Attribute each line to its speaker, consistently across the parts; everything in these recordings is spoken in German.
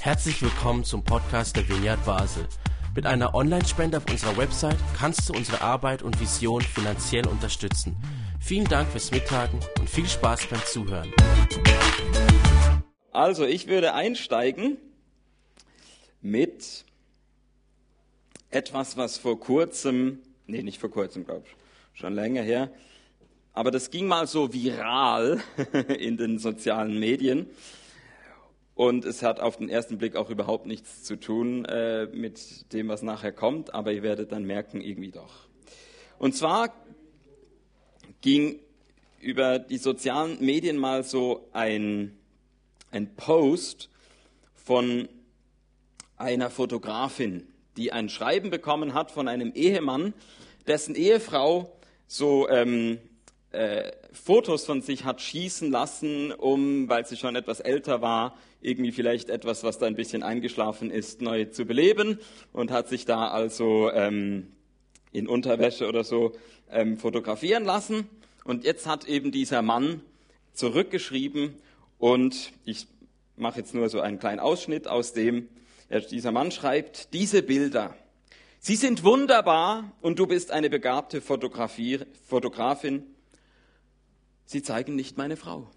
Speaker 1: Herzlich willkommen zum Podcast der Vineyard Basel. Mit einer Online-Spende auf unserer Website kannst du unsere Arbeit und Vision finanziell unterstützen. Vielen Dank fürs Mittagen und viel Spaß beim Zuhören.
Speaker 2: Also, ich würde einsteigen mit etwas, was vor kurzem, nee, nicht vor kurzem, glaube ich, schon länger her, aber das ging mal so viral in den sozialen Medien. Und es hat auf den ersten Blick auch überhaupt nichts zu tun äh, mit dem, was nachher kommt, aber ihr werdet dann merken, irgendwie doch. Und zwar ging über die sozialen Medien mal so ein, ein Post von einer Fotografin, die ein Schreiben bekommen hat von einem Ehemann, dessen Ehefrau so ähm, äh, Fotos von sich hat schießen lassen, um, weil sie schon etwas älter war, irgendwie vielleicht etwas, was da ein bisschen eingeschlafen ist, neu zu beleben und hat sich da also ähm, in Unterwäsche oder so ähm, fotografieren lassen. Und jetzt hat eben dieser Mann zurückgeschrieben und ich mache jetzt nur so einen kleinen Ausschnitt aus dem, dieser Mann schreibt, diese Bilder, sie sind wunderbar und du bist eine begabte Fotografin, sie zeigen nicht meine Frau.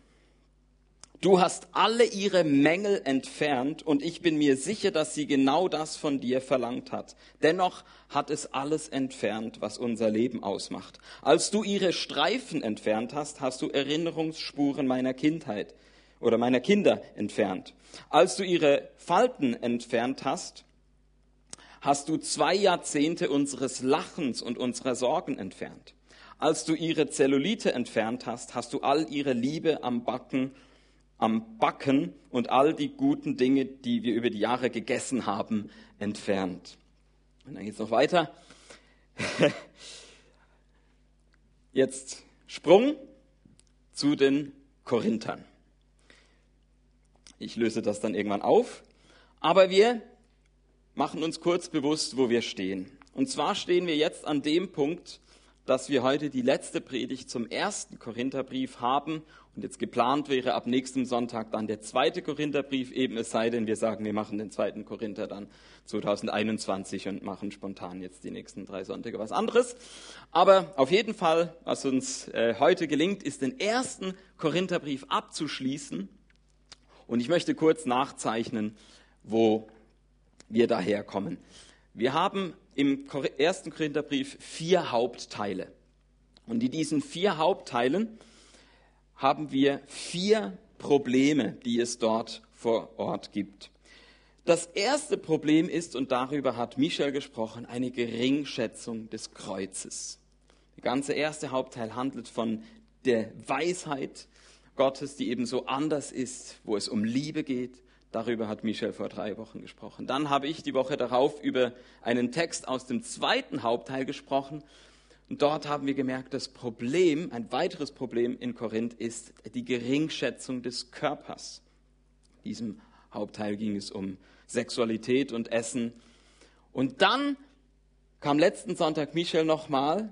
Speaker 2: Du hast alle ihre Mängel entfernt und ich bin mir sicher, dass sie genau das von dir verlangt hat. Dennoch hat es alles entfernt, was unser Leben ausmacht. Als du ihre Streifen entfernt hast, hast du Erinnerungsspuren meiner Kindheit oder meiner Kinder entfernt. Als du ihre Falten entfernt hast, hast du zwei Jahrzehnte unseres Lachens und unserer Sorgen entfernt. Als du ihre Zellulite entfernt hast, hast du all ihre Liebe am Backen, am Backen und all die guten Dinge, die wir über die Jahre gegessen haben, entfernt. Und dann geht es noch weiter. Jetzt Sprung zu den Korinthern. Ich löse das dann irgendwann auf. Aber wir machen uns kurz bewusst, wo wir stehen. Und zwar stehen wir jetzt an dem Punkt, dass wir heute die letzte Predigt zum ersten Korintherbrief haben und jetzt geplant wäre ab nächstem Sonntag dann der zweite Korintherbrief, eben es sei denn, wir sagen, wir machen den zweiten Korinther dann 2021 und machen spontan jetzt die nächsten drei Sonntage was anderes. Aber auf jeden Fall, was uns äh, heute gelingt, ist den ersten Korintherbrief abzuschließen. Und ich möchte kurz nachzeichnen, wo wir daherkommen. Wir haben im ersten Korintherbrief vier Hauptteile. Und in diesen vier Hauptteilen haben wir vier Probleme, die es dort vor Ort gibt. Das erste Problem ist, und darüber hat Michel gesprochen, eine Geringschätzung des Kreuzes. Der ganze erste Hauptteil handelt von der Weisheit Gottes, die eben so anders ist, wo es um Liebe geht, Darüber hat Michel vor drei Wochen gesprochen. Dann habe ich die Woche darauf über einen Text aus dem zweiten Hauptteil gesprochen. Und dort haben wir gemerkt, das Problem, ein weiteres Problem in Korinth ist die Geringschätzung des Körpers. In diesem Hauptteil ging es um Sexualität und Essen. Und dann kam letzten Sonntag Michel nochmal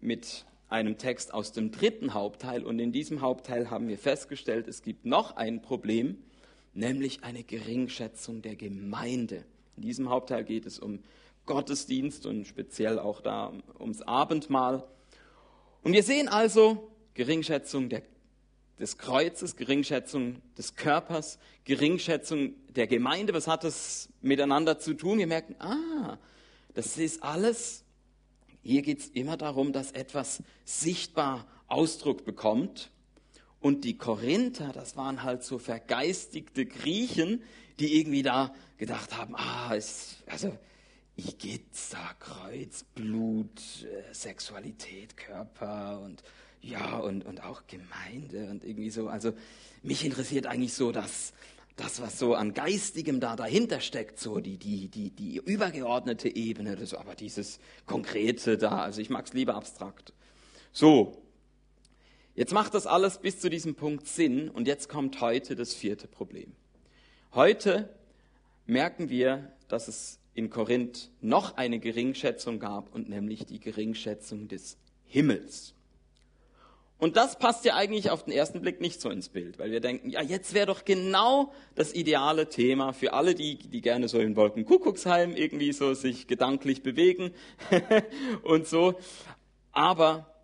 Speaker 2: mit einem Text aus dem dritten Hauptteil. Und in diesem Hauptteil haben wir festgestellt, es gibt noch ein Problem nämlich eine Geringschätzung der Gemeinde. In diesem Hauptteil geht es um Gottesdienst und speziell auch da ums Abendmahl. Und wir sehen also Geringschätzung der, des Kreuzes, Geringschätzung des Körpers, Geringschätzung der Gemeinde. Was hat das miteinander zu tun? Wir merken, ah, das ist alles, hier geht es immer darum, dass etwas sichtbar Ausdruck bekommt. Und die Korinther, das waren halt so vergeistigte Griechen, die irgendwie da gedacht haben, ah, es, also ich geht's da, Kreuz, Blut, äh, Sexualität, Körper und ja, und, und auch Gemeinde und irgendwie so. Also mich interessiert eigentlich so das, das, was so an Geistigem da dahinter steckt, so die, die, die, die übergeordnete Ebene, das, aber dieses Konkrete da, also ich mag's lieber abstrakt. So, Jetzt macht das alles bis zu diesem Punkt Sinn und jetzt kommt heute das vierte Problem. Heute merken wir, dass es in Korinth noch eine Geringschätzung gab und nämlich die Geringschätzung des Himmels. Und das passt ja eigentlich auf den ersten Blick nicht so ins Bild, weil wir denken, ja, jetzt wäre doch genau das ideale Thema für alle, die, die gerne so in Wolkenkuckucksheim irgendwie so sich gedanklich bewegen und so. Aber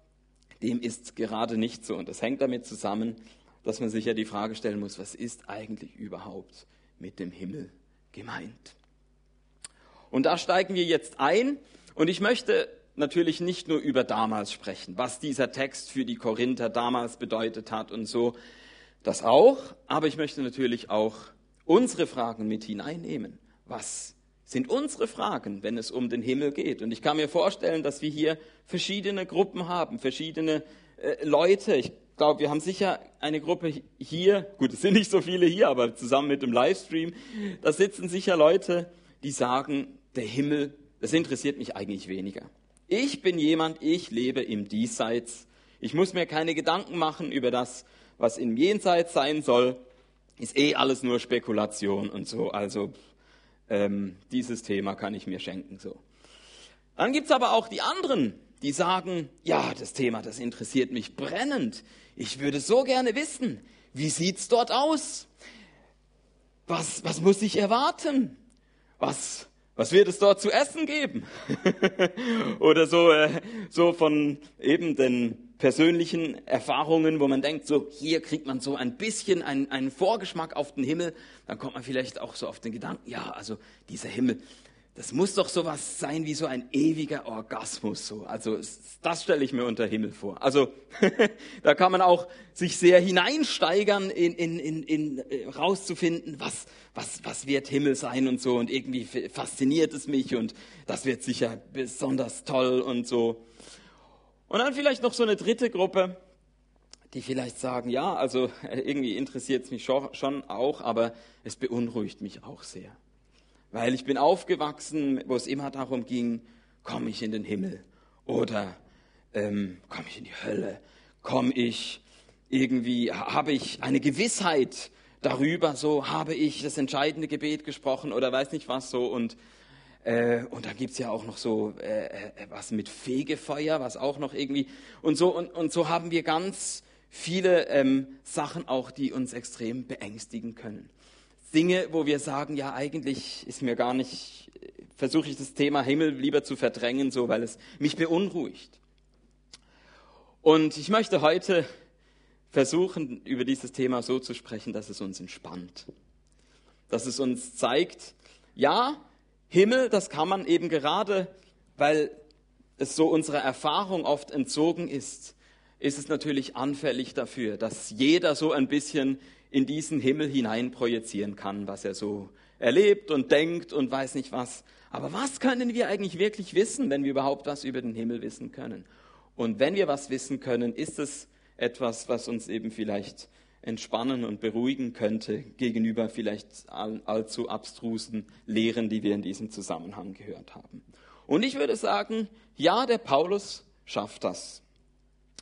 Speaker 2: dem ist gerade nicht so. Und das hängt damit zusammen, dass man sich ja die Frage stellen muss, was ist eigentlich überhaupt mit dem Himmel gemeint? Und da steigen wir jetzt ein. Und ich möchte natürlich nicht nur über damals sprechen, was dieser Text für die Korinther damals bedeutet hat und so, das auch, aber ich möchte natürlich auch unsere Fragen mit hineinnehmen. Was sind unsere Fragen, wenn es um den Himmel geht? Und ich kann mir vorstellen, dass wir hier verschiedene Gruppen haben, verschiedene äh, Leute. Ich glaube, wir haben sicher eine Gruppe hier, gut, es sind nicht so viele hier, aber zusammen mit dem Livestream, da sitzen sicher Leute, die sagen, der Himmel, das interessiert mich eigentlich weniger. Ich bin jemand, ich lebe im Diesseits. Ich muss mir keine Gedanken machen über das, was im Jenseits sein soll. Ist eh alles nur Spekulation und so. Also ähm, dieses Thema kann ich mir schenken. So. Dann gibt's aber auch die anderen, die sagen, ja, das Thema, das interessiert mich brennend. Ich würde so gerne wissen, wie sieht's dort aus? Was, was muss ich erwarten? Was, was wird es dort zu essen geben? Oder so, äh, so von eben den persönlichen Erfahrungen, wo man denkt, so hier kriegt man so ein bisschen einen, einen Vorgeschmack auf den Himmel, dann kommt man vielleicht auch so auf den Gedanken, ja, also dieser Himmel, das muss doch sowas sein wie so ein ewiger Orgasmus. So. Also das stelle ich mir unter Himmel vor. Also da kann man auch sich sehr hineinsteigern, in, in, in, in äh, rauszufinden, was, was, was wird Himmel sein und so. Und irgendwie fasziniert es mich und das wird sicher besonders toll und so. Und dann vielleicht noch so eine dritte Gruppe, die vielleicht sagen, ja, also äh, irgendwie interessiert es mich schon auch, aber es beunruhigt mich auch sehr. Weil ich bin aufgewachsen, wo es immer darum ging, komme ich in den Himmel oder ähm, komme ich in die Hölle, komme ich irgendwie, habe ich eine Gewissheit darüber, so habe ich das entscheidende Gebet gesprochen oder weiß nicht was so und äh, und da gibt's ja auch noch so äh, äh, was mit Fegefeuer, was auch noch irgendwie und so und, und so haben wir ganz viele ähm, Sachen auch, die uns extrem beängstigen können. Dinge, wo wir sagen, ja, eigentlich ist mir gar nicht, versuche ich das Thema Himmel lieber zu verdrängen, so, weil es mich beunruhigt. Und ich möchte heute versuchen, über dieses Thema so zu sprechen, dass es uns entspannt. Dass es uns zeigt, ja, Himmel, das kann man eben gerade, weil es so unserer Erfahrung oft entzogen ist, ist es natürlich anfällig dafür, dass jeder so ein bisschen in diesen Himmel hinein projizieren kann, was er so erlebt und denkt und weiß nicht was. Aber was können wir eigentlich wirklich wissen, wenn wir überhaupt was über den Himmel wissen können? Und wenn wir was wissen können, ist es etwas, was uns eben vielleicht entspannen und beruhigen könnte gegenüber vielleicht all, allzu abstrusen Lehren, die wir in diesem Zusammenhang gehört haben. Und ich würde sagen, ja, der Paulus schafft das.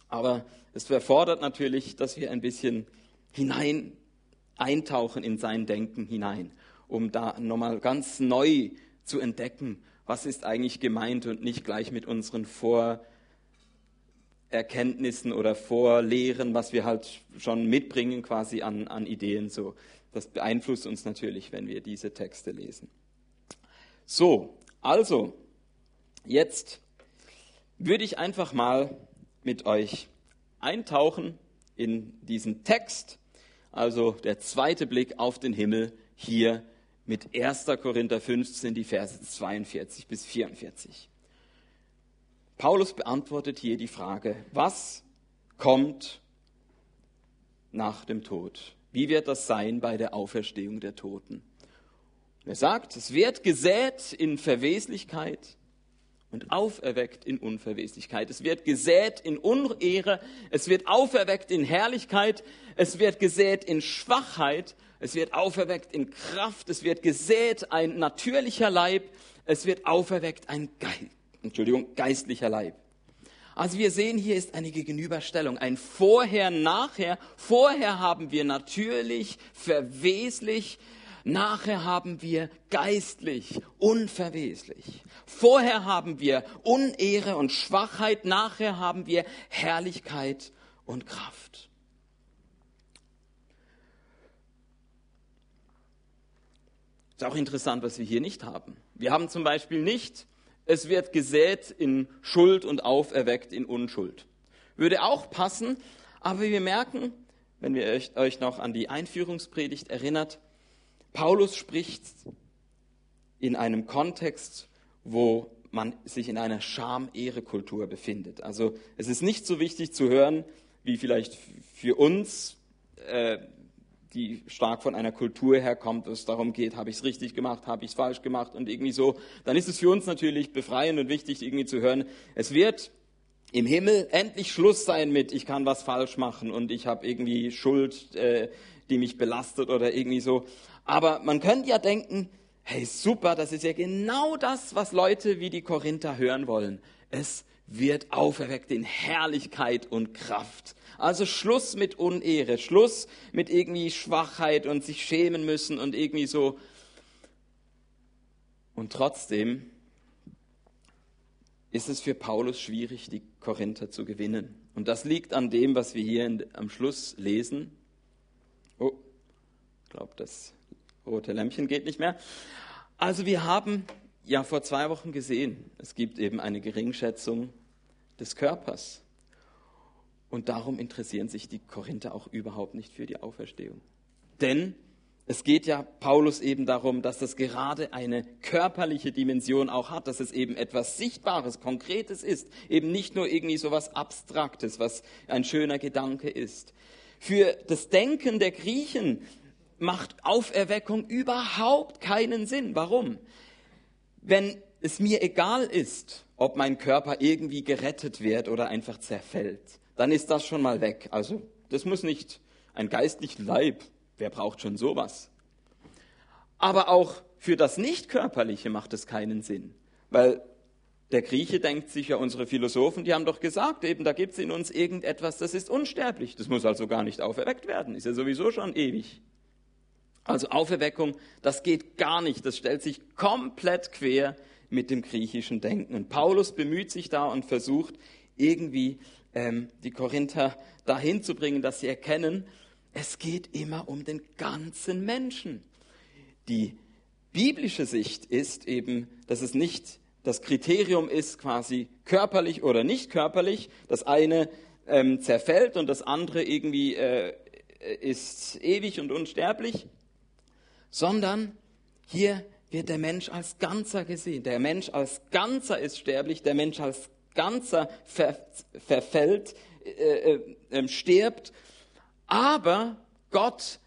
Speaker 2: Aber es erfordert natürlich, dass wir ein bisschen hinein eintauchen in sein Denken hinein, um da nochmal ganz neu zu entdecken, was ist eigentlich gemeint und nicht gleich mit unseren Vorerkenntnissen oder Vorlehren, was wir halt schon mitbringen quasi an, an Ideen so. Das beeinflusst uns natürlich, wenn wir diese Texte lesen. So, also, jetzt würde ich einfach mal mit euch eintauchen in diesen Text also der zweite Blick auf den Himmel hier mit 1. Korinther 15, die Verse 42 bis 44. Paulus beantwortet hier die Frage, was kommt nach dem Tod? Wie wird das sein bei der Auferstehung der Toten? Er sagt, es wird gesät in Verweslichkeit und auferweckt in Unverweslichkeit. Es wird gesät in Unehre, es wird auferweckt in Herrlichkeit, es wird gesät in Schwachheit, es wird auferweckt in Kraft, es wird gesät ein natürlicher Leib, es wird auferweckt ein Ge Entschuldigung, geistlicher Leib. Also wir sehen, hier ist eine Gegenüberstellung, ein Vorher, Nachher. Vorher haben wir natürlich, verweslich, Nachher haben wir geistlich, unverweslich. Vorher haben wir Unehre und Schwachheit, nachher haben wir Herrlichkeit und Kraft. Ist auch interessant, was wir hier nicht haben. Wir haben zum Beispiel nicht, es wird gesät in Schuld und auferweckt in Unschuld. Würde auch passen, aber wir merken, wenn ihr euch noch an die Einführungspredigt erinnert, Paulus spricht in einem Kontext, wo man sich in einer Scham-Ehre-Kultur befindet. Also es ist nicht so wichtig zu hören, wie vielleicht für uns, äh, die stark von einer Kultur herkommt, wo es darum geht, habe ich es richtig gemacht, habe ich es falsch gemacht und irgendwie so, dann ist es für uns natürlich befreiend und wichtig, irgendwie zu hören, es wird im Himmel endlich Schluss sein mit, ich kann was falsch machen und ich habe irgendwie Schuld, äh, die mich belastet oder irgendwie so. Aber man könnte ja denken, hey super, das ist ja genau das, was Leute wie die Korinther hören wollen. Es wird auferweckt in Herrlichkeit und Kraft. Also Schluss mit Unehre, Schluss mit irgendwie Schwachheit und sich schämen müssen und irgendwie so. Und trotzdem ist es für Paulus schwierig, die Korinther zu gewinnen. Und das liegt an dem, was wir hier am Schluss lesen. Oh, ich glaube, das rote Lämpchen geht nicht mehr. Also wir haben ja vor zwei Wochen gesehen, es gibt eben eine Geringschätzung des Körpers. Und darum interessieren sich die Korinther auch überhaupt nicht für die Auferstehung. Denn es geht ja Paulus eben darum, dass das gerade eine körperliche Dimension auch hat, dass es eben etwas Sichtbares, Konkretes ist, eben nicht nur irgendwie so was Abstraktes, was ein schöner Gedanke ist. Für das Denken der Griechen macht Auferweckung überhaupt keinen Sinn. Warum? Wenn es mir egal ist, ob mein Körper irgendwie gerettet wird oder einfach zerfällt, dann ist das schon mal weg. Also das muss nicht ein geistlicher Leib Wer braucht schon sowas? Aber auch für das Nicht-Körperliche macht es keinen Sinn, weil der Grieche denkt sich ja, unsere Philosophen, die haben doch gesagt, eben da gibt es in uns irgendetwas, das ist unsterblich. Das muss also gar nicht auferweckt werden, ist ja sowieso schon ewig. Also Auferweckung, das geht gar nicht, das stellt sich komplett quer mit dem griechischen Denken. Und Paulus bemüht sich da und versucht irgendwie ähm, die Korinther dahin zu bringen, dass sie erkennen, es geht immer um den ganzen Menschen. Die biblische Sicht ist eben, dass es nicht das Kriterium ist, quasi körperlich oder nicht körperlich. Das eine ähm, zerfällt und das andere irgendwie äh, ist ewig und unsterblich, sondern hier wird der Mensch als Ganzer gesehen. Der Mensch als Ganzer ist sterblich, der Mensch als Ganzer ver verfällt, äh, äh, ähm, stirbt aber Gott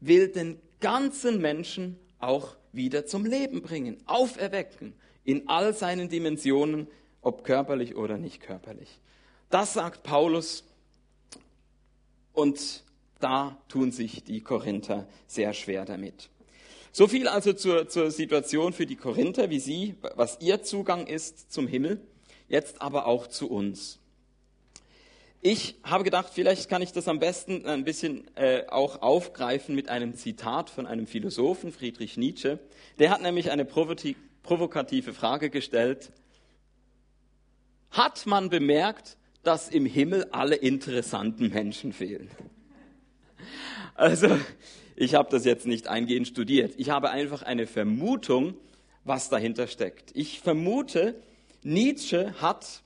Speaker 2: will den ganzen Menschen auch wieder zum Leben bringen, auferwecken, in all seinen Dimensionen, ob körperlich oder nicht körperlich. Das sagt Paulus und da tun sich die Korinther sehr schwer damit. So viel also zur, zur Situation für die Korinther, wie sie, was ihr Zugang ist zum Himmel, jetzt aber auch zu uns. Ich habe gedacht, vielleicht kann ich das am besten ein bisschen äh, auch aufgreifen mit einem Zitat von einem Philosophen, Friedrich Nietzsche. Der hat nämlich eine provokative Frage gestellt. Hat man bemerkt, dass im Himmel alle interessanten Menschen fehlen? Also, ich habe das jetzt nicht eingehend studiert. Ich habe einfach eine Vermutung, was dahinter steckt. Ich vermute, Nietzsche hat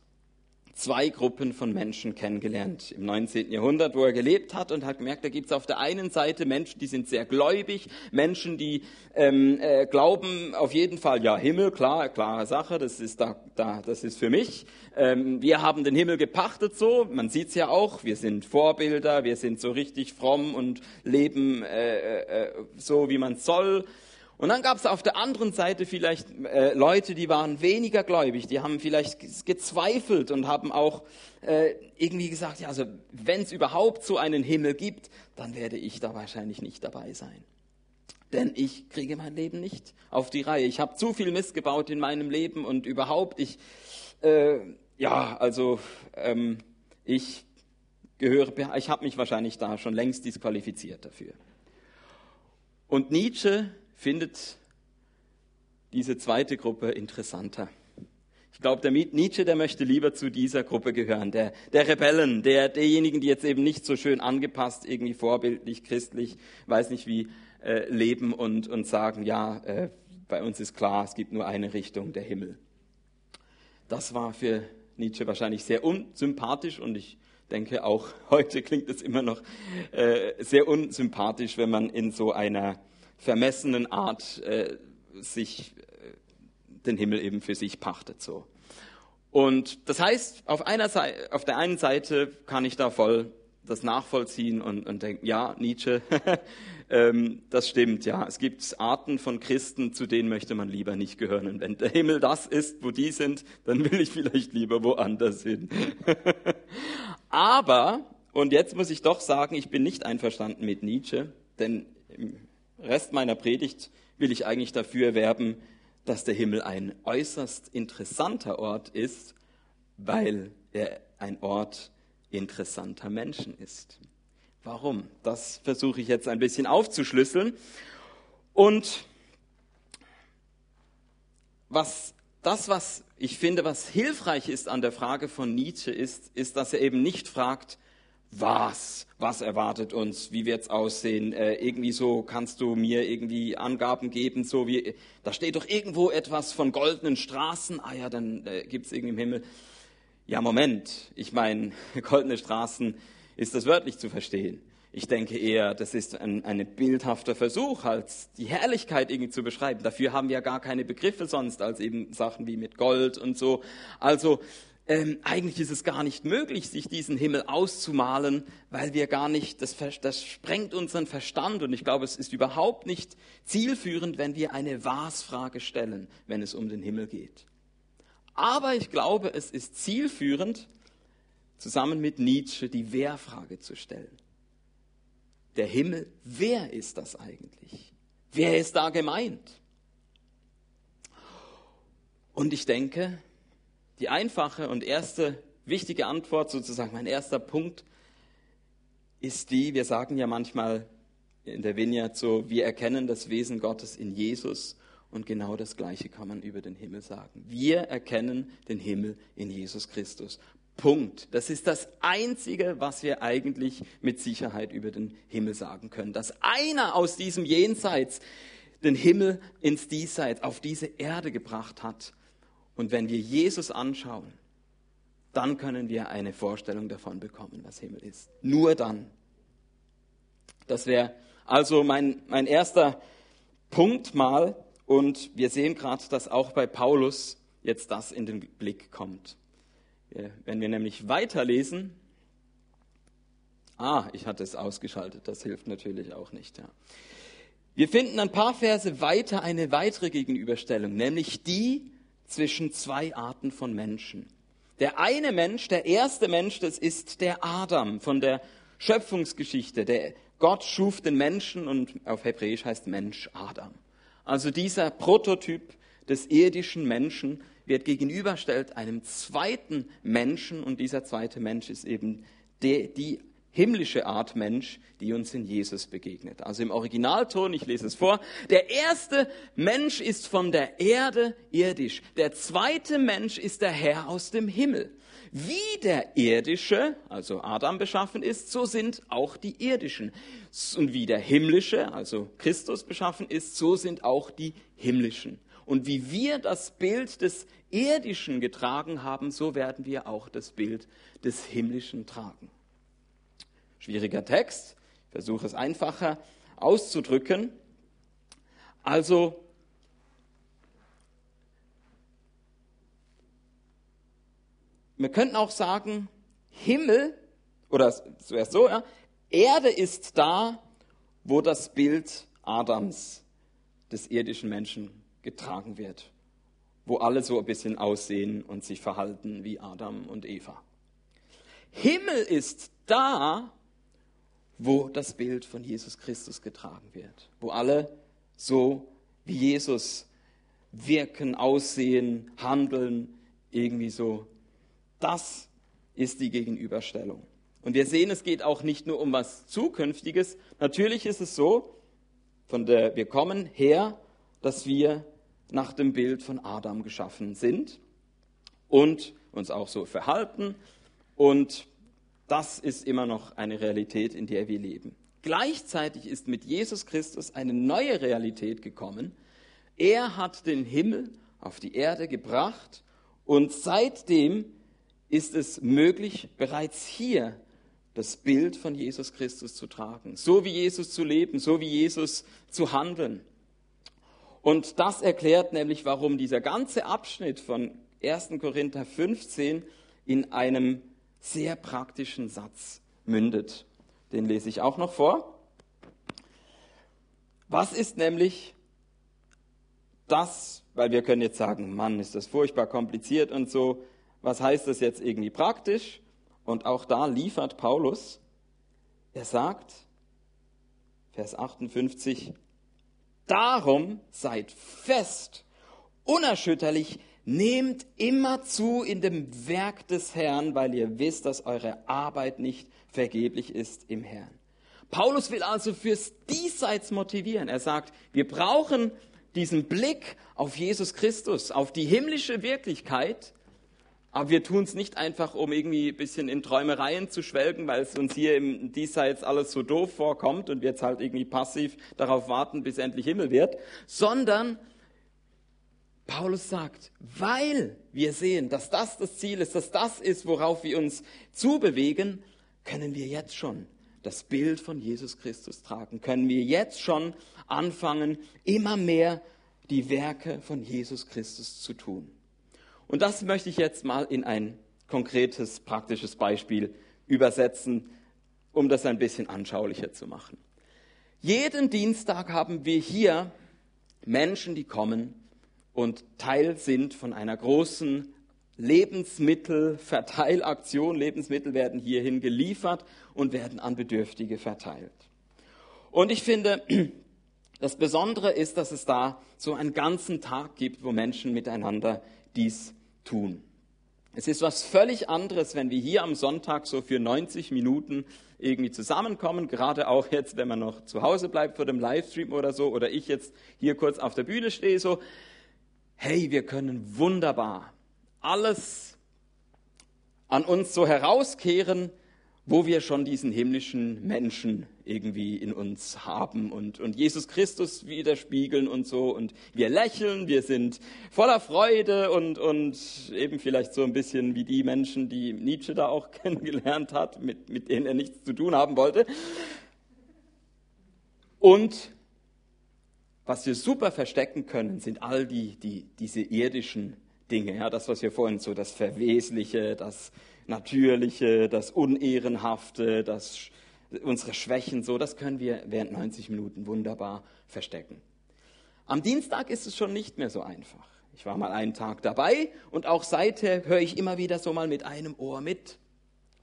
Speaker 2: zwei Gruppen von Menschen kennengelernt im 19. Jahrhundert, wo er gelebt hat und hat gemerkt, da gibt es auf der einen Seite Menschen, die sind sehr gläubig, Menschen, die ähm, äh, glauben auf jeden Fall, ja, Himmel, klar, klare Sache, das ist da, da das ist für mich. Ähm, wir haben den Himmel gepachtet so, man sieht's ja auch, wir sind Vorbilder, wir sind so richtig fromm und leben äh, äh, so, wie man soll. Und dann gab es auf der anderen Seite vielleicht äh, Leute, die waren weniger gläubig, die haben vielleicht gezweifelt und haben auch äh, irgendwie gesagt, ja, also wenn es überhaupt so einen Himmel gibt, dann werde ich da wahrscheinlich nicht dabei sein. Denn ich kriege mein Leben nicht auf die Reihe. Ich habe zu viel Mist gebaut in meinem Leben und überhaupt, ich, äh, ja, also ähm, ich gehöre, ich habe mich wahrscheinlich da schon längst disqualifiziert dafür. Und Nietzsche findet diese zweite Gruppe interessanter. Ich glaube, der Nietzsche, der möchte lieber zu dieser Gruppe gehören, der, der Rebellen, der, derjenigen, die jetzt eben nicht so schön angepasst, irgendwie vorbildlich, christlich, weiß nicht wie, äh, leben und, und sagen, ja, äh, bei uns ist klar, es gibt nur eine Richtung, der Himmel. Das war für Nietzsche wahrscheinlich sehr unsympathisch und ich denke auch heute klingt es immer noch äh, sehr unsympathisch, wenn man in so einer vermessenen Art äh, sich äh, den Himmel eben für sich pachtet so. Und das heißt, auf, einer Seite, auf der einen Seite kann ich da voll das nachvollziehen und, und denken, ja, Nietzsche, ähm, das stimmt, ja. Es gibt Arten von Christen, zu denen möchte man lieber nicht gehören. Und wenn der Himmel das ist, wo die sind, dann will ich vielleicht lieber woanders hin. Aber, und jetzt muss ich doch sagen, ich bin nicht einverstanden mit Nietzsche, denn im Rest meiner Predigt will ich eigentlich dafür werben, dass der Himmel ein äußerst interessanter Ort ist, weil er ein Ort interessanter Menschen ist. Warum? Das versuche ich jetzt ein bisschen aufzuschlüsseln. Und was, das, was ich finde, was hilfreich ist an der Frage von Nietzsche, ist, ist, dass er eben nicht fragt, was, was erwartet uns, wie wird es aussehen, äh, irgendwie so kannst du mir irgendwie Angaben geben, so wie, da steht doch irgendwo etwas von goldenen Straßen, ah ja, dann äh, gibt es irgendwie im Himmel. Ja, Moment, ich meine, goldene Straßen, ist das wörtlich zu verstehen. Ich denke eher, das ist ein, ein bildhafter Versuch, als die Herrlichkeit irgendwie zu beschreiben. Dafür haben wir ja gar keine Begriffe sonst, als eben Sachen wie mit Gold und so. Also ähm, eigentlich ist es gar nicht möglich, sich diesen Himmel auszumalen, weil wir gar nicht, das, das sprengt unseren Verstand und ich glaube, es ist überhaupt nicht zielführend, wenn wir eine Was-Frage stellen, wenn es um den Himmel geht. Aber ich glaube, es ist zielführend, zusammen mit Nietzsche die Wer-Frage zu stellen. Der Himmel, wer ist das eigentlich? Wer ist da gemeint? Und ich denke, die einfache und erste wichtige Antwort, sozusagen mein erster Punkt, ist die, wir sagen ja manchmal in der Vineyard so, wir erkennen das Wesen Gottes in Jesus und genau das Gleiche kann man über den Himmel sagen. Wir erkennen den Himmel in Jesus Christus. Punkt. Das ist das Einzige, was wir eigentlich mit Sicherheit über den Himmel sagen können. Dass einer aus diesem Jenseits den Himmel ins Diesseits, auf diese Erde gebracht hat. Und wenn wir Jesus anschauen, dann können wir eine Vorstellung davon bekommen, was Himmel ist. Nur dann. Das wäre also mein, mein erster Punkt mal. Und wir sehen gerade, dass auch bei Paulus jetzt das in den Blick kommt. Wenn wir nämlich weiterlesen, ah, ich hatte es ausgeschaltet, das hilft natürlich auch nicht. Ja. Wir finden ein paar Verse weiter eine weitere Gegenüberstellung, nämlich die zwischen zwei Arten von Menschen. Der eine Mensch, der erste Mensch, das ist der Adam von der Schöpfungsgeschichte. Der Gott schuf den Menschen und auf Hebräisch heißt Mensch Adam. Also dieser Prototyp des irdischen Menschen wird gegenüberstellt einem zweiten Menschen und dieser zweite Mensch ist eben die, die himmlische Art Mensch, die uns in Jesus begegnet. Also im Originalton, ich lese es vor, der erste Mensch ist von der Erde irdisch, der zweite Mensch ist der Herr aus dem Himmel. Wie der irdische, also Adam beschaffen ist, so sind auch die irdischen. Und wie der himmlische, also Christus beschaffen ist, so sind auch die himmlischen. Und wie wir das Bild des irdischen getragen haben, so werden wir auch das Bild des himmlischen tragen. Schwieriger Text, ich versuche es einfacher auszudrücken. Also, wir könnten auch sagen, Himmel, oder zuerst so, ja, Erde ist da, wo das Bild Adams, des irdischen Menschen, getragen wird, wo alle so ein bisschen aussehen und sich verhalten wie Adam und Eva. Himmel ist da, wo das Bild von Jesus Christus getragen wird, wo alle so wie Jesus wirken, aussehen, handeln, irgendwie so. Das ist die Gegenüberstellung. Und wir sehen, es geht auch nicht nur um was Zukünftiges. Natürlich ist es so, von der, wir kommen her, dass wir nach dem Bild von Adam geschaffen sind. und uns auch so verhalten. Und das ist immer noch eine Realität, in der wir leben. Gleichzeitig ist mit Jesus Christus eine neue Realität gekommen. Er hat den Himmel auf die Erde gebracht und seitdem ist es möglich, bereits hier das Bild von Jesus Christus zu tragen, so wie Jesus zu leben, so wie Jesus zu handeln. Und das erklärt nämlich, warum dieser ganze Abschnitt von 1. Korinther 15 in einem sehr praktischen Satz mündet. Den lese ich auch noch vor. Was ist nämlich das, weil wir können jetzt sagen, Mann, ist das furchtbar kompliziert und so, was heißt das jetzt irgendwie praktisch? Und auch da liefert Paulus, er sagt, Vers 58, darum seid fest, unerschütterlich, nehmt immer zu in dem Werk des Herrn, weil ihr wisst, dass eure Arbeit nicht vergeblich ist im Herrn. Paulus will also fürs Diesseits motivieren. Er sagt, wir brauchen diesen Blick auf Jesus Christus, auf die himmlische Wirklichkeit, aber wir tun es nicht einfach, um irgendwie ein bisschen in Träumereien zu schwelgen, weil es uns hier im Diesseits alles so doof vorkommt und wir jetzt halt irgendwie passiv darauf warten, bis endlich Himmel wird, sondern Paulus sagt, weil wir sehen, dass das das Ziel ist, dass das ist, worauf wir uns zubewegen, können wir jetzt schon das Bild von Jesus Christus tragen, können wir jetzt schon anfangen, immer mehr die Werke von Jesus Christus zu tun. Und das möchte ich jetzt mal in ein konkretes, praktisches Beispiel übersetzen, um das ein bisschen anschaulicher zu machen. Jeden Dienstag haben wir hier Menschen, die kommen und Teil sind von einer großen Lebensmittelverteilaktion. Lebensmittel werden hierhin geliefert und werden an Bedürftige verteilt. Und ich finde, das Besondere ist, dass es da so einen ganzen Tag gibt, wo Menschen miteinander dies tun. Es ist was völlig anderes, wenn wir hier am Sonntag so für 90 Minuten irgendwie zusammenkommen, gerade auch jetzt, wenn man noch zu Hause bleibt vor dem Livestream oder so, oder ich jetzt hier kurz auf der Bühne stehe, so, hey, wir können wunderbar alles an uns so herauskehren, wo wir schon diesen himmlischen Menschen irgendwie in uns haben und, und Jesus Christus widerspiegeln und so. Und wir lächeln, wir sind voller Freude und, und eben vielleicht so ein bisschen wie die Menschen, die Nietzsche da auch kennengelernt hat, mit, mit denen er nichts zu tun haben wollte. Und was wir super verstecken können, sind all die, die, diese irdischen Dinge. Ja, das, was wir vorhin so, das Verwesliche, das Natürliche, das Unehrenhafte, das, unsere Schwächen, so, das können wir während 90 Minuten wunderbar verstecken. Am Dienstag ist es schon nicht mehr so einfach. Ich war mal einen Tag dabei und auch seither höre ich immer wieder so mal mit einem Ohr mit.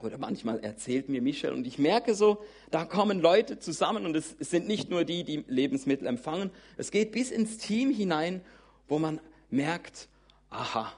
Speaker 2: Oder manchmal erzählt mir Michel und ich merke so, da kommen Leute zusammen und es, sind nicht nur die, die Lebensmittel empfangen. Es geht bis ins Team hinein, wo man merkt, aha,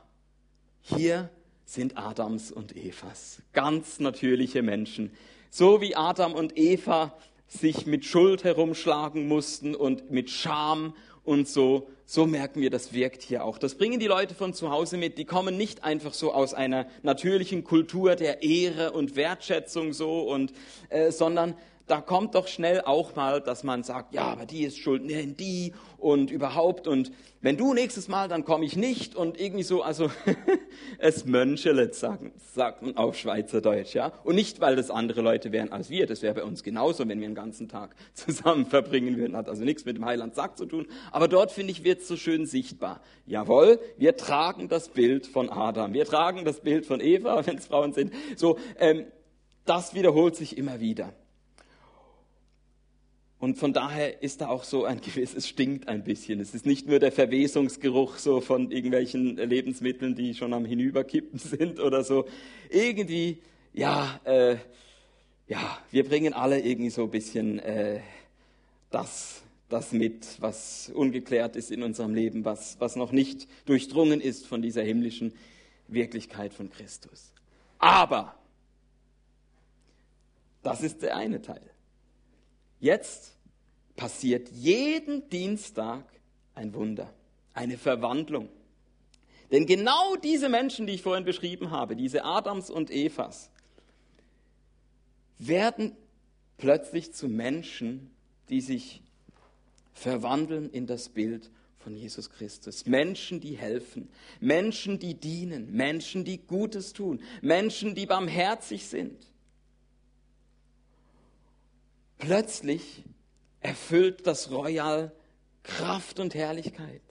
Speaker 2: hier sind Adams und Evas, ganz natürliche Menschen. So wie Adam und Eva sich mit Schuld herumschlagen mussten und mit Scham und so, so merken wir, das wirkt hier auch. Das bringen die Leute von zu Hause mit. Die kommen nicht einfach so aus einer natürlichen Kultur der Ehre und Wertschätzung so und, äh, sondern da kommt doch schnell auch mal, dass man sagt, ja, aber die ist schuld, nein, die und überhaupt und wenn du nächstes Mal, dann komme ich nicht und irgendwie so, also es Mönchelet sagen, sagt man auf Schweizerdeutsch, ja. Und nicht, weil das andere Leute wären als wir, das wäre bei uns genauso, wenn wir den ganzen Tag zusammen verbringen würden, hat also nichts mit dem Heiland Sack zu tun. Aber dort, finde ich, wird es so schön sichtbar. Jawohl, wir tragen das Bild von Adam, wir tragen das Bild von Eva, wenn es Frauen sind. So, ähm, das wiederholt sich immer wieder. Und von daher ist da auch so ein gewisses, stinkt ein bisschen. Es ist nicht nur der Verwesungsgeruch so von irgendwelchen Lebensmitteln, die schon am Hinüberkippen sind oder so. Irgendwie, ja, äh, ja, wir bringen alle irgendwie so ein bisschen äh, das, das mit, was ungeklärt ist in unserem Leben, was, was noch nicht durchdrungen ist von dieser himmlischen Wirklichkeit von Christus. Aber, das ist der eine Teil. Jetzt passiert jeden Dienstag ein Wunder, eine Verwandlung. Denn genau diese Menschen, die ich vorhin beschrieben habe, diese Adams und Evas, werden plötzlich zu Menschen, die sich verwandeln in das Bild von Jesus Christus. Menschen, die helfen, Menschen, die dienen, Menschen, die Gutes tun, Menschen, die barmherzig sind. Plötzlich erfüllt das Royal Kraft und Herrlichkeit.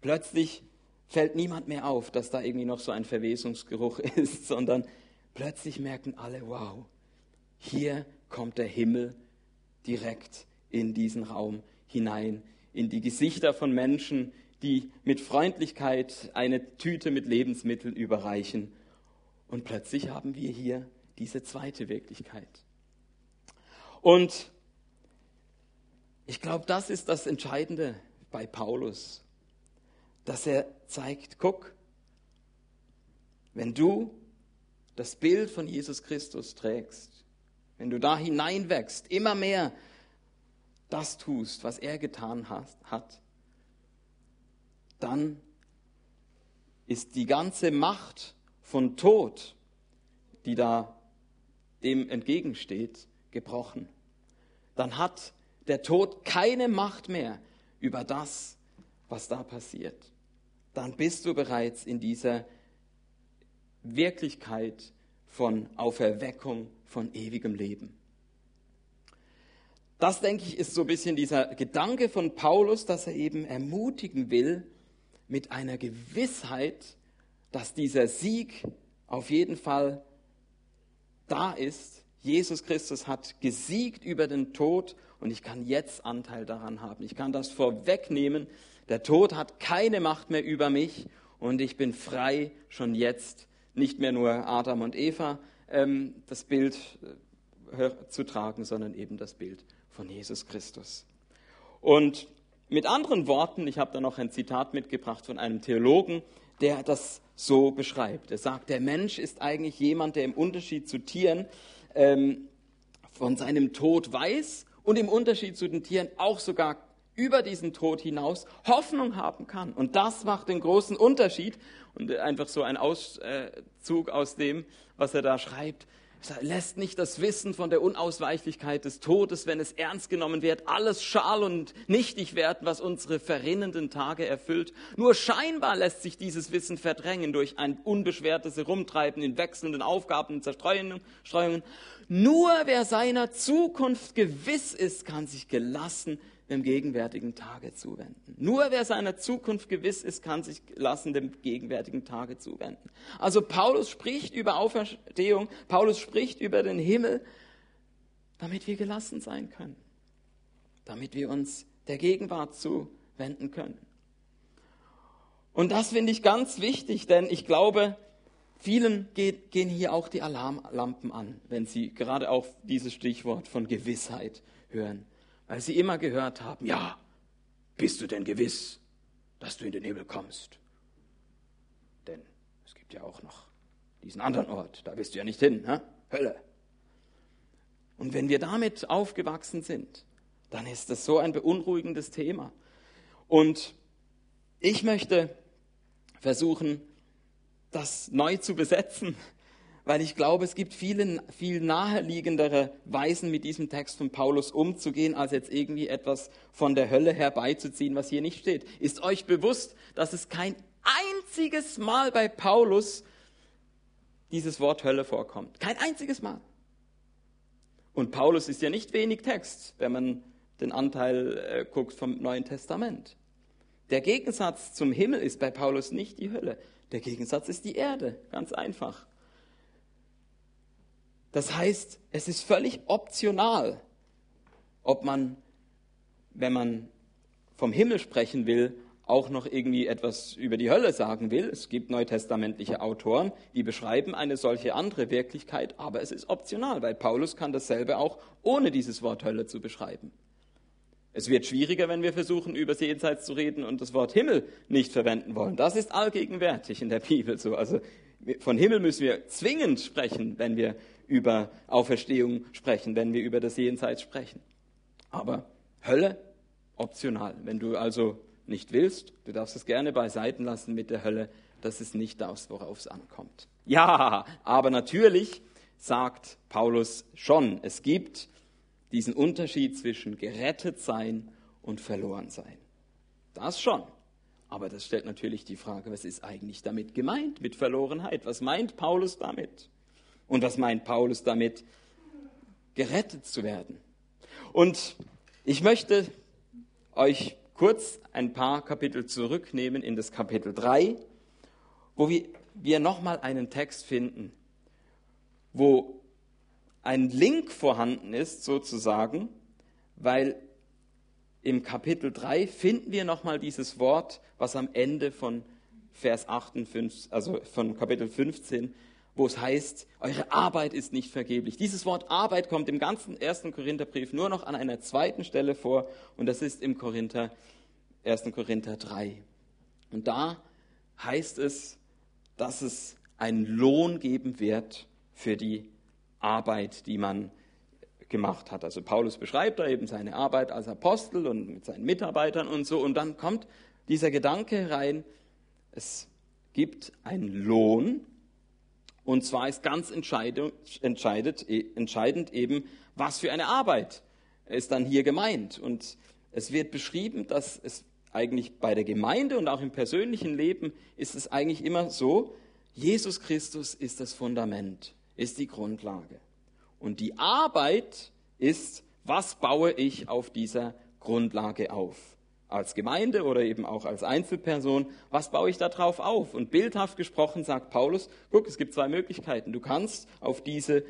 Speaker 2: Plötzlich fällt niemand mehr auf, dass da irgendwie noch so ein Verwesungsgeruch ist, sondern plötzlich merken alle, wow, hier kommt der Himmel direkt in diesen Raum hinein, in die Gesichter von Menschen, die mit Freundlichkeit eine Tüte mit Lebensmitteln überreichen. Und plötzlich haben wir hier diese zweite Wirklichkeit. Und ich glaube, das ist das Entscheidende bei Paulus, dass er zeigt, guck, wenn du das Bild von Jesus Christus trägst, wenn du da hineinwächst, immer mehr das tust, was er getan hat, dann ist die ganze Macht von Tod, die da dem entgegensteht, gebrochen. Dann hat der Tod keine Macht mehr über das, was da passiert. Dann bist du bereits in dieser Wirklichkeit von Auferweckung, von ewigem Leben. Das, denke ich, ist so ein bisschen dieser Gedanke von Paulus, dass er eben ermutigen will mit einer Gewissheit, dass dieser Sieg auf jeden Fall da ist. Jesus Christus hat gesiegt über den Tod und ich kann jetzt Anteil daran haben. Ich kann das vorwegnehmen. Der Tod hat keine Macht mehr über mich und ich bin frei schon jetzt, nicht mehr nur Adam und Eva ähm, das Bild äh, zu tragen, sondern eben das Bild von Jesus Christus. Und mit anderen Worten, ich habe da noch ein Zitat mitgebracht von einem Theologen, der das so beschreibt. Er sagt, der Mensch ist eigentlich jemand, der im Unterschied zu Tieren ähm, von seinem Tod weiß und im Unterschied zu den Tieren auch sogar über diesen Tod hinaus Hoffnung haben kann. Und das macht den großen Unterschied. Und einfach so ein Auszug aus dem, was er da schreibt lässt nicht das Wissen von der Unausweichlichkeit des Todes, wenn es ernst genommen wird, alles schal und nichtig werden, was unsere verrinnenden Tage erfüllt. Nur scheinbar lässt sich dieses Wissen verdrängen durch ein unbeschwertes Herumtreiben in wechselnden Aufgaben und Zerstreuungen. Nur wer seiner Zukunft gewiss ist, kann sich gelassen dem gegenwärtigen Tage zuwenden. Nur wer seiner Zukunft gewiss ist, kann sich lassen dem gegenwärtigen Tage zuwenden. Also Paulus spricht über Auferstehung, Paulus spricht über den Himmel, damit wir gelassen sein können, damit wir uns der Gegenwart zuwenden können. Und das finde ich ganz wichtig, denn ich glaube, vielen gehen hier auch die Alarmlampen an, wenn sie gerade auch dieses Stichwort von Gewissheit hören weil sie immer gehört haben, ja, bist du denn gewiss, dass du in den Himmel kommst? Denn es gibt ja auch noch diesen anderen Ort, da bist du ja nicht hin, hä? Hölle. Und wenn wir damit aufgewachsen sind, dann ist das so ein beunruhigendes Thema. Und ich möchte versuchen, das neu zu besetzen weil ich glaube, es gibt viele, viel naheliegendere Weisen, mit diesem Text von Paulus umzugehen, als jetzt irgendwie etwas von der Hölle herbeizuziehen, was hier nicht steht. Ist euch bewusst, dass es kein einziges Mal bei Paulus dieses Wort Hölle vorkommt? Kein einziges Mal. Und Paulus ist ja nicht wenig Text, wenn man den Anteil äh, guckt vom Neuen Testament. Der Gegensatz zum Himmel ist bei Paulus nicht die Hölle. Der Gegensatz ist die Erde, ganz einfach. Das heißt, es ist völlig optional, ob man, wenn man vom Himmel sprechen will, auch noch irgendwie etwas über die Hölle sagen will. Es gibt neutestamentliche Autoren, die beschreiben eine solche andere Wirklichkeit, aber es ist optional, weil Paulus kann dasselbe auch ohne dieses Wort Hölle zu beschreiben. Es wird schwieriger, wenn wir versuchen, über Jenseits zu reden und das Wort Himmel nicht verwenden wollen. Das ist allgegenwärtig in der Bibel so. Also von Himmel müssen wir zwingend sprechen, wenn wir über Auferstehung sprechen, wenn wir über das Jenseits sprechen. Aber Hölle optional. Wenn du also nicht willst. Du darfst es gerne beiseiten lassen mit der Hölle. Das ist nicht das, worauf es ankommt. Ja, aber natürlich sagt Paulus schon, es gibt diesen Unterschied zwischen gerettet sein und verloren sein. Das schon. Aber das stellt natürlich die Frage, was ist eigentlich damit gemeint mit Verlorenheit? Was meint Paulus damit? Und was meint Paulus damit, gerettet zu werden? Und ich möchte euch kurz ein paar Kapitel zurücknehmen in das Kapitel 3, wo wir, wir nochmal einen Text finden, wo ein Link vorhanden ist, sozusagen, weil im Kapitel 3 finden wir nochmal dieses Wort, was am Ende von Vers 58, also von Kapitel 15, wo es heißt, eure Arbeit ist nicht vergeblich. Dieses Wort Arbeit kommt im ganzen ersten Korintherbrief nur noch an einer zweiten Stelle vor und das ist im Korinther, 1. Korinther 3. Und da heißt es, dass es einen Lohn geben wird für die Arbeit, die man gemacht hat. Also Paulus beschreibt da eben seine Arbeit als Apostel und mit seinen Mitarbeitern und so. Und dann kommt dieser Gedanke rein, es gibt einen Lohn. Und zwar ist ganz entscheidend, entscheidend eben, was für eine Arbeit ist dann hier gemeint. Und es wird beschrieben, dass es eigentlich bei der Gemeinde und auch im persönlichen Leben ist es eigentlich immer so, Jesus Christus ist das Fundament ist die Grundlage. Und die Arbeit ist, was baue ich auf dieser Grundlage auf? Als Gemeinde oder eben auch als Einzelperson, was baue ich da drauf auf? Und bildhaft gesprochen sagt Paulus, guck, es gibt zwei Möglichkeiten. Du kannst auf diese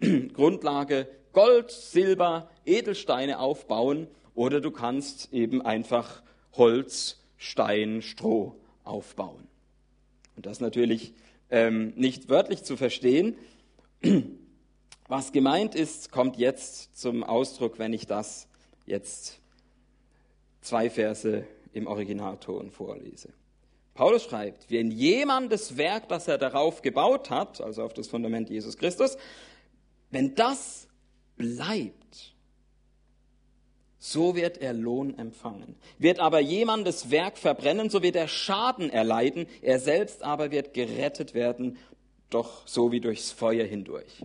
Speaker 2: Grundlage Gold, Silber, Edelsteine aufbauen oder du kannst eben einfach Holz, Stein, Stroh aufbauen. Und das natürlich ähm, nicht wörtlich zu verstehen, was gemeint ist, kommt jetzt zum Ausdruck, wenn ich das jetzt zwei Verse im Originalton vorlese. Paulus schreibt, wenn jemand das Werk, das er darauf gebaut hat, also auf das Fundament Jesus Christus, wenn das bleibt, so wird er Lohn empfangen. Wird aber jemand das Werk verbrennen, so wird er Schaden erleiden, er selbst aber wird gerettet werden doch so wie durchs Feuer hindurch.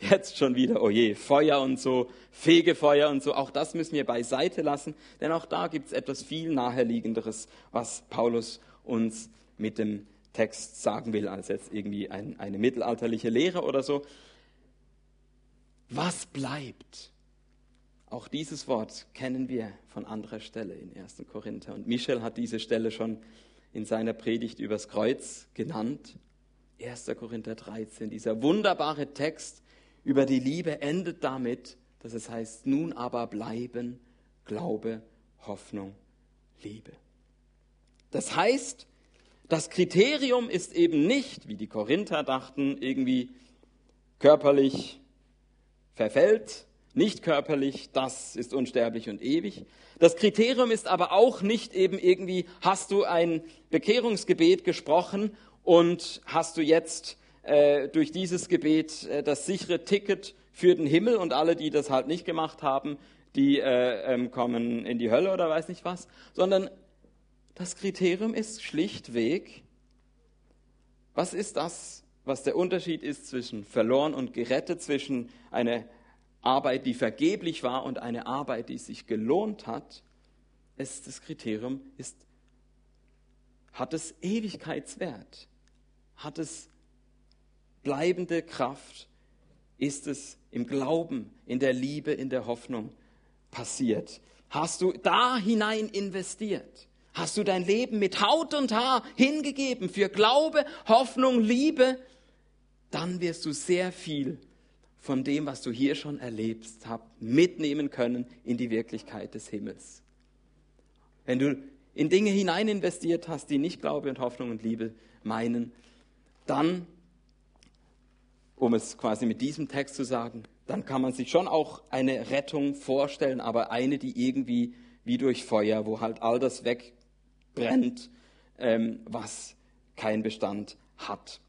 Speaker 2: Jetzt schon wieder, oh je, Feuer und so, Fegefeuer und so, auch das müssen wir beiseite lassen, denn auch da gibt es etwas viel naheliegenderes, was Paulus uns mit dem Text sagen will, als jetzt irgendwie ein, eine mittelalterliche Lehre oder so. Was bleibt? Auch dieses Wort kennen wir von anderer Stelle in 1. Korinther. Und Michel hat diese Stelle schon in seiner Predigt übers Kreuz genannt. 1. Korinther 13, dieser wunderbare Text über die Liebe endet damit, dass es heißt, nun aber bleiben Glaube, Hoffnung, Liebe. Das heißt, das Kriterium ist eben nicht, wie die Korinther dachten, irgendwie körperlich verfällt, nicht körperlich, das ist unsterblich und ewig. Das Kriterium ist aber auch nicht eben irgendwie, hast du ein Bekehrungsgebet gesprochen und hast du jetzt äh, durch dieses Gebet äh, das sichere Ticket für den Himmel und alle, die das halt nicht gemacht haben, die äh, ähm, kommen in die Hölle oder weiß nicht was, sondern das Kriterium ist schlichtweg, was ist das, was der Unterschied ist zwischen verloren und gerettet, zwischen einer Arbeit, die vergeblich war und eine Arbeit, die sich gelohnt hat, ist das Kriterium ist, hat es Ewigkeitswert? Hat es bleibende Kraft, ist es im Glauben, in der Liebe, in der Hoffnung passiert. Hast du da hinein investiert? Hast du dein Leben mit Haut und Haar hingegeben für Glaube, Hoffnung, Liebe? Dann wirst du sehr viel von dem, was du hier schon erlebst hast, mitnehmen können in die Wirklichkeit des Himmels. Wenn du in Dinge hinein investiert hast, die nicht Glaube und Hoffnung und Liebe meinen, dann, um es quasi mit diesem Text zu sagen, dann kann man sich schon auch eine Rettung vorstellen, aber eine, die irgendwie wie durch Feuer, wo halt all das wegbrennt, ähm, was keinen Bestand hat.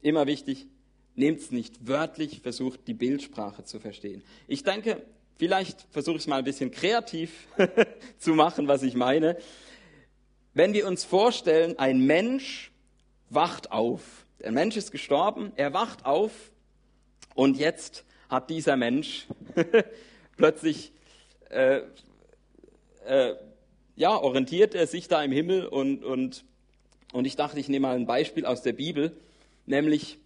Speaker 2: Immer wichtig, nehmt es nicht wörtlich, versucht die Bildsprache zu verstehen. Ich denke, vielleicht versuche ich es mal ein bisschen kreativ zu machen, was ich meine. wenn wir uns vorstellen, ein Mensch wacht auf. Der Mensch ist gestorben, er wacht auf und jetzt hat dieser Mensch plötzlich, äh, äh, ja, orientiert er sich da im Himmel und, und, und ich dachte, ich nehme mal ein Beispiel aus der Bibel, nämlich,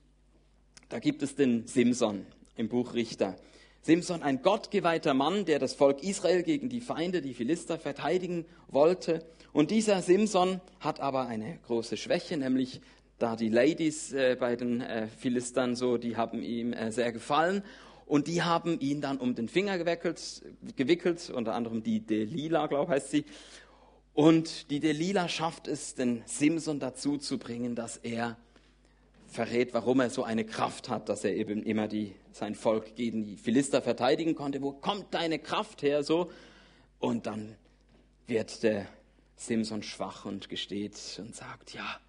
Speaker 2: da gibt es den Simson im Buch Richter. Simson, ein gottgeweihter Mann, der das Volk Israel gegen die Feinde, die Philister, verteidigen wollte. Und dieser Simson hat aber eine große Schwäche, nämlich da die Ladies äh, bei den äh, Philistern so, die haben ihm äh, sehr gefallen. Und die haben ihn dann um den Finger gewickelt, gewickelt unter anderem die Delila, glaube ich, heißt sie. Und die Delila schafft es, den Simson dazu zu bringen, dass er verrät, warum er so eine Kraft hat, dass er eben immer die, sein Volk gegen die Philister verteidigen konnte. Wo kommt deine Kraft her so? Und dann wird der Simson schwach und gesteht und sagt, ja,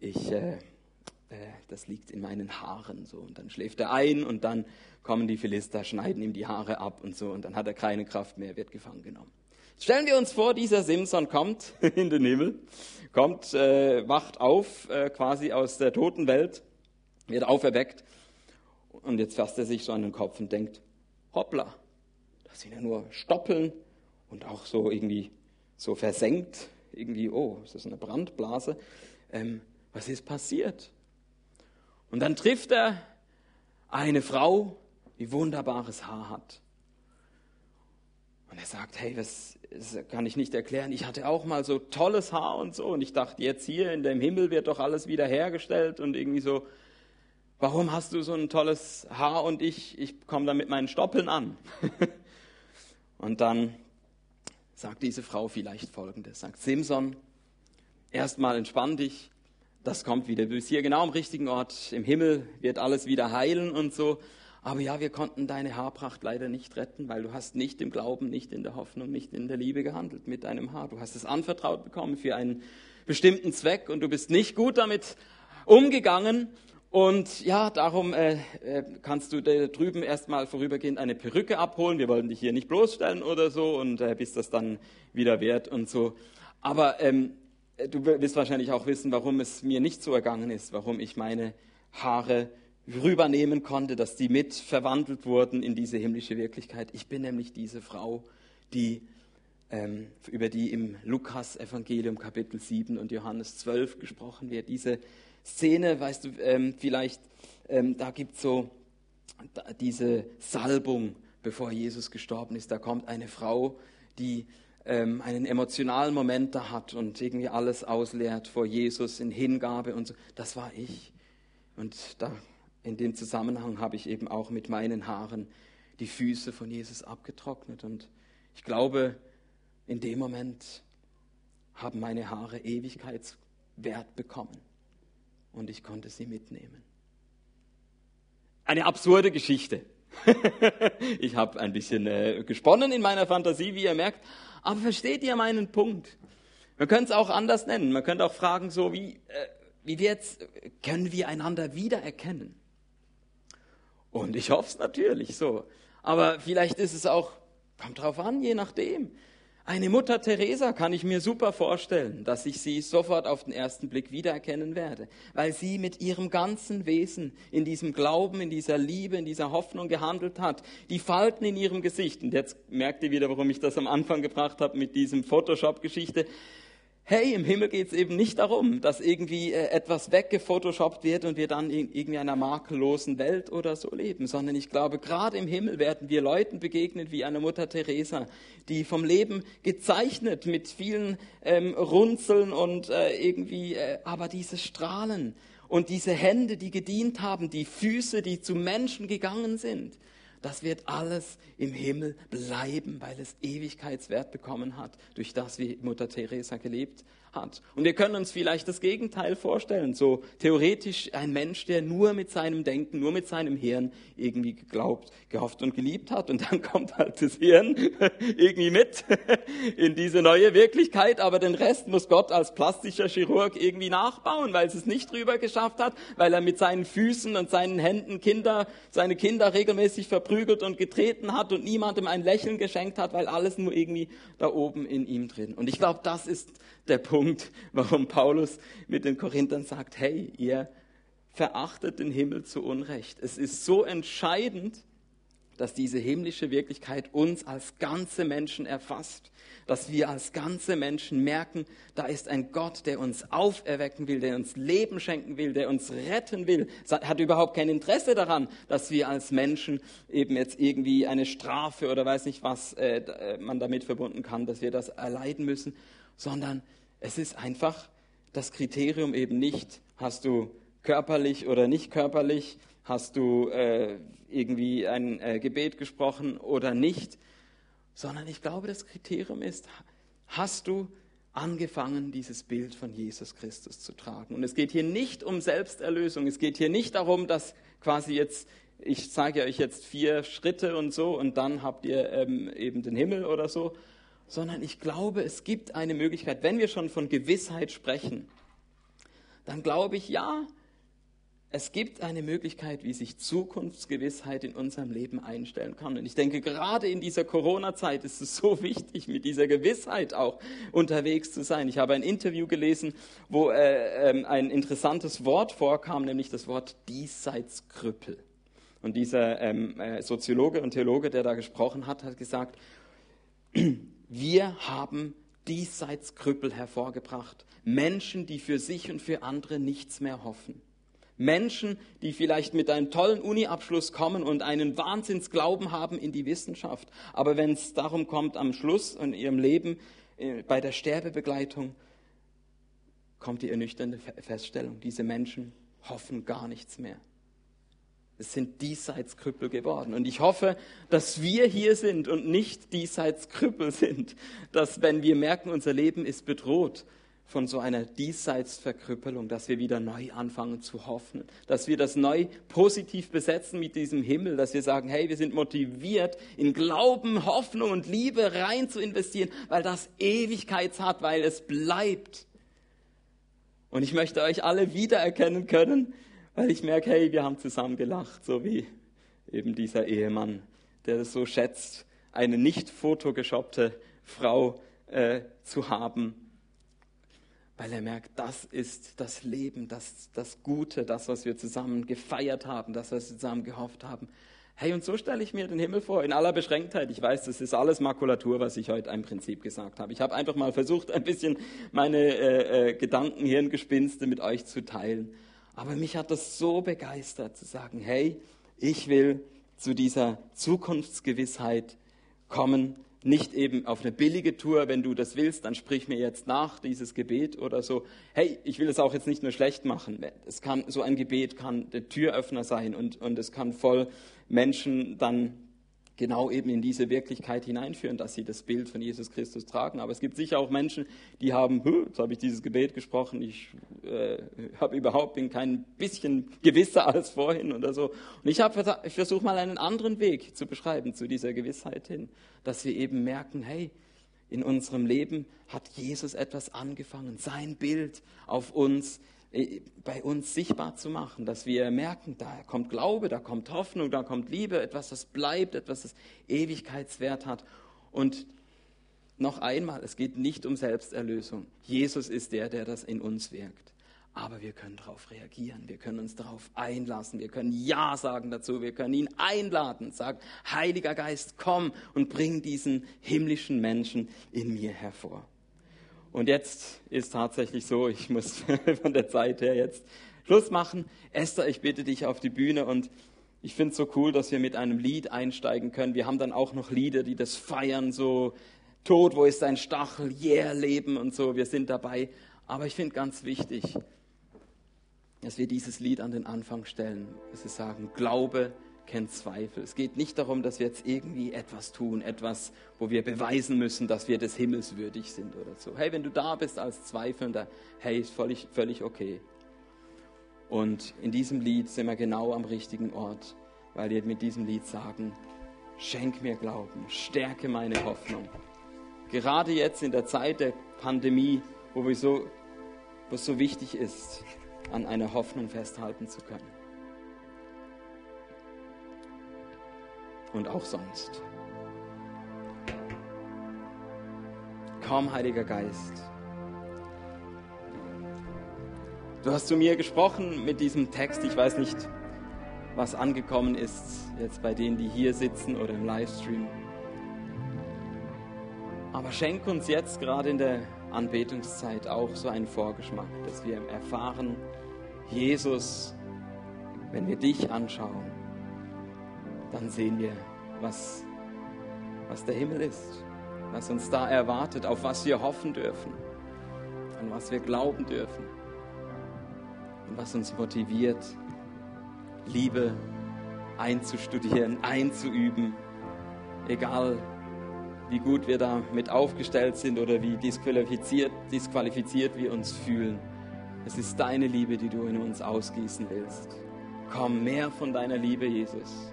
Speaker 2: ich, äh, äh, das liegt in meinen Haaren so. Und dann schläft er ein und dann kommen die Philister, schneiden ihm die Haare ab und so und dann hat er keine Kraft mehr, wird gefangen genommen. Stellen wir uns vor, dieser Simson kommt in den Himmel, kommt, äh, wacht auf äh, quasi aus der toten Welt, wird auferweckt und jetzt fasst er sich so an den Kopf und denkt, hoppla, das sind ja nur Stoppeln und auch so irgendwie so versenkt, irgendwie, oh, ist das eine Brandblase? Ähm, was ist passiert? Und dann trifft er eine Frau, die wunderbares Haar hat. Und er sagt, hey, das, das, kann ich nicht erklären. Ich hatte auch mal so tolles Haar und so. Und ich dachte, jetzt hier in dem Himmel wird doch alles wieder hergestellt und irgendwie so, warum hast du so ein tolles Haar und ich, ich komme da mit meinen Stoppeln an. und dann sagt diese Frau vielleicht Folgendes, sagt Simson, erstmal entspann dich, das kommt wieder. Du bist hier genau am richtigen Ort. Im Himmel wird alles wieder heilen und so. Aber ja, wir konnten deine Haarpracht leider nicht retten, weil du hast nicht im Glauben, nicht in der Hoffnung, nicht in der Liebe gehandelt mit deinem Haar. Du hast es anvertraut bekommen für einen bestimmten Zweck und du bist nicht gut damit umgegangen. Und ja, darum äh, äh kannst du da drüben erstmal vorübergehend eine Perücke abholen. Wir wollten dich hier nicht bloßstellen oder so und äh, bis das dann wieder wert und so. Aber ähm, du wirst wahrscheinlich auch wissen, warum es mir nicht so ergangen ist, warum ich meine Haare rübernehmen konnte, dass die mit verwandelt wurden in diese himmlische Wirklichkeit. Ich bin nämlich diese Frau, die, ähm, über die im Lukas-Evangelium Kapitel 7 und Johannes 12 gesprochen wird. Diese Szene, weißt du, ähm, vielleicht, ähm, da gibt es so diese Salbung, bevor Jesus gestorben ist. Da kommt eine Frau, die ähm, einen emotionalen Moment da hat und irgendwie alles ausleert vor Jesus in Hingabe und so. Das war ich. Und da in dem Zusammenhang habe ich eben auch mit meinen Haaren die Füße von Jesus abgetrocknet. Und ich glaube, in dem Moment haben meine Haare Ewigkeitswert bekommen. Und ich konnte sie mitnehmen. Eine absurde Geschichte. ich habe ein bisschen äh, gesponnen in meiner Fantasie, wie ihr merkt. Aber versteht ihr meinen Punkt? Man könnte es auch anders nennen. Man könnte auch fragen, so wie, äh, wie wir jetzt, können wir einander wiedererkennen? Und ich hoffe es natürlich so. Aber vielleicht ist es auch, kommt drauf an, je nachdem. Eine Mutter Teresa kann ich mir super vorstellen, dass ich sie sofort auf den ersten Blick wiedererkennen werde, weil sie mit ihrem ganzen Wesen in diesem Glauben, in dieser Liebe, in dieser Hoffnung gehandelt hat. Die Falten in ihrem Gesicht, und jetzt merkt ihr wieder, warum ich das am Anfang gebracht habe mit diesem Photoshop-Geschichte, hey, im Himmel geht es eben nicht darum, dass irgendwie äh, etwas weggefotoshoppt wird und wir dann in irgendwie einer makellosen Welt oder so leben, sondern ich glaube, gerade im Himmel werden wir Leuten begegnen wie einer Mutter Teresa, die vom Leben gezeichnet mit vielen ähm, Runzeln und äh, irgendwie, äh, aber diese Strahlen und diese Hände, die gedient haben, die Füße, die zu Menschen gegangen sind, das wird alles im Himmel bleiben, weil es Ewigkeitswert bekommen hat, durch das, wie Mutter Teresa gelebt hat. Und wir können uns vielleicht das Gegenteil vorstellen. So theoretisch ein Mensch, der nur mit seinem Denken, nur mit seinem Hirn irgendwie geglaubt, gehofft und geliebt hat. Und dann kommt halt das Hirn irgendwie mit in diese neue Wirklichkeit. Aber den Rest muss Gott als plastischer Chirurg irgendwie nachbauen, weil es es nicht drüber geschafft hat, weil er mit seinen Füßen und seinen Händen Kinder, seine Kinder regelmäßig verprügelt und getreten hat und niemandem ein Lächeln geschenkt hat, weil alles nur irgendwie da oben in ihm drin. Und ich glaube, das ist der Punkt, warum Paulus mit den Korinthern sagt, hey, ihr verachtet den Himmel zu Unrecht. Es ist so entscheidend, dass diese himmlische Wirklichkeit uns als ganze Menschen erfasst, dass wir als ganze Menschen merken, da ist ein Gott, der uns auferwecken will, der uns Leben schenken will, der uns retten will, hat überhaupt kein Interesse daran, dass wir als Menschen eben jetzt irgendwie eine Strafe oder weiß nicht was äh, äh, man damit verbunden kann, dass wir das erleiden müssen, sondern es ist einfach das Kriterium eben nicht, hast du körperlich oder nicht körperlich, hast du äh, irgendwie ein äh, Gebet gesprochen oder nicht, sondern ich glaube, das Kriterium ist, hast du angefangen, dieses Bild von Jesus Christus zu tragen. Und es geht hier nicht um Selbsterlösung, es geht hier nicht darum, dass quasi jetzt, ich sage euch jetzt vier Schritte und so und dann habt ihr ähm, eben den Himmel oder so, sondern ich glaube, es gibt eine Möglichkeit, wenn wir schon von Gewissheit sprechen, dann glaube ich, ja, es gibt eine Möglichkeit, wie sich Zukunftsgewissheit in unserem Leben einstellen kann. Und ich denke, gerade in dieser Corona-Zeit ist es so wichtig, mit dieser Gewissheit auch unterwegs zu sein. Ich habe ein Interview gelesen, wo äh, äh, ein interessantes Wort vorkam, nämlich das Wort Diesseitskrüppel. Und dieser ähm, äh, Soziologe und Theologe, der da gesprochen hat, hat gesagt, wir haben Diesseitskrüppel hervorgebracht. Menschen, die für sich und für andere nichts mehr hoffen. Menschen, die vielleicht mit einem tollen Uni-Abschluss kommen und einen Wahnsinnsglauben haben in die Wissenschaft. Aber wenn es darum kommt, am Schluss in ihrem Leben, äh, bei der Sterbebegleitung, kommt die ernüchternde Feststellung, diese Menschen hoffen gar nichts mehr. Es sind Diesseitskrüppel geworden. Und ich hoffe, dass wir hier sind und nicht Diesseitskrüppel sind. Dass wenn wir merken, unser Leben ist bedroht, von so einer Diesseitsverkrüppelung, dass wir wieder neu anfangen zu hoffen, dass wir das neu positiv besetzen mit diesem Himmel, dass wir sagen, hey, wir sind motiviert, in Glauben, Hoffnung und Liebe rein zu investieren, weil das Ewigkeits hat, weil es bleibt. Und ich möchte euch alle wiedererkennen können, weil ich merke, hey, wir haben zusammen gelacht, so wie eben dieser Ehemann, der es so schätzt, eine nicht fotogeshoppte Frau äh, zu haben weil er merkt, das ist das Leben, das, das Gute, das, was wir zusammen gefeiert haben, das, was wir zusammen gehofft haben. Hey, und so stelle ich mir den Himmel vor, in aller Beschränktheit. Ich weiß, das ist alles Makulatur, was ich heute im Prinzip gesagt habe. Ich habe einfach mal versucht, ein bisschen meine äh, äh, Gedanken, Hirngespinste mit euch zu teilen. Aber mich hat das so begeistert, zu sagen, hey, ich will zu dieser Zukunftsgewissheit kommen, nicht eben auf eine billige Tour, wenn du das willst, dann sprich mir jetzt nach dieses Gebet oder so. Hey, ich will es auch jetzt nicht nur schlecht machen. Es kann, so ein Gebet kann der Türöffner sein und, und es kann voll Menschen dann genau eben in diese Wirklichkeit hineinführen, dass sie das Bild von Jesus Christus tragen. Aber es gibt sicher auch Menschen, die haben, jetzt habe ich dieses Gebet gesprochen, ich äh, habe überhaupt bin kein bisschen gewisser als vorhin oder so. Und ich, ich versuche mal einen anderen Weg zu beschreiben zu dieser Gewissheit hin, dass wir eben merken, hey, in unserem Leben hat Jesus etwas angefangen, sein Bild auf uns bei uns sichtbar zu machen, dass wir merken, da kommt Glaube, da kommt Hoffnung, da kommt Liebe, etwas, das bleibt, etwas, das Ewigkeitswert hat. Und noch einmal, es geht nicht um Selbsterlösung. Jesus ist der, der das in uns wirkt. Aber wir können darauf reagieren, wir können uns darauf einlassen, wir können Ja sagen dazu, wir können ihn einladen, sagen, Heiliger Geist, komm und bring diesen himmlischen Menschen in mir hervor. Und jetzt ist tatsächlich so, ich muss von der Zeit her jetzt Schluss machen. Esther, ich bitte dich auf die Bühne und ich finde es so cool, dass wir mit einem Lied einsteigen können. Wir haben dann auch noch Lieder, die das feiern, so Tod, wo ist dein Stachel, yeah, Leben und so. Wir sind dabei. Aber ich finde ganz wichtig, dass wir dieses Lied an den Anfang stellen, dass wir sagen, Glaube kennt Zweifel. Es geht nicht darum, dass wir jetzt irgendwie etwas tun, etwas, wo wir beweisen müssen, dass wir des Himmels würdig sind oder so. Hey, wenn du da bist als Zweifelnder, hey, ist völlig, völlig okay. Und in diesem Lied sind wir genau am richtigen Ort, weil wir mit diesem Lied sagen, schenk mir Glauben, stärke meine Hoffnung. Gerade jetzt in der Zeit der Pandemie, wo, wir so, wo es so wichtig ist, an einer Hoffnung festhalten zu können. Und auch sonst. Komm, Heiliger Geist. Du hast zu mir gesprochen mit diesem Text. Ich weiß nicht, was angekommen ist jetzt bei denen, die hier sitzen oder im Livestream. Aber schenk uns jetzt gerade in der Anbetungszeit auch so einen Vorgeschmack, dass wir erfahren, Jesus, wenn wir dich anschauen, dann sehen wir, was, was der Himmel ist, was uns da erwartet, auf was wir hoffen dürfen, an was wir glauben dürfen und was uns motiviert, Liebe einzustudieren, einzuüben, egal wie gut wir damit aufgestellt sind oder wie disqualifiziert, disqualifiziert wir uns fühlen. Es ist deine Liebe, die du in uns ausgießen willst. Komm, mehr von deiner Liebe, Jesus.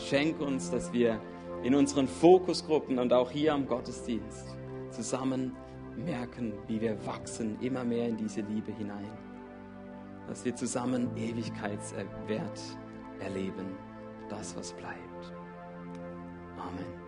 Speaker 2: Schenk uns, dass wir in unseren Fokusgruppen und auch hier am Gottesdienst zusammen merken, wie wir wachsen immer mehr in diese Liebe hinein. Dass wir zusammen Ewigkeitswert erleben, das, was bleibt. Amen.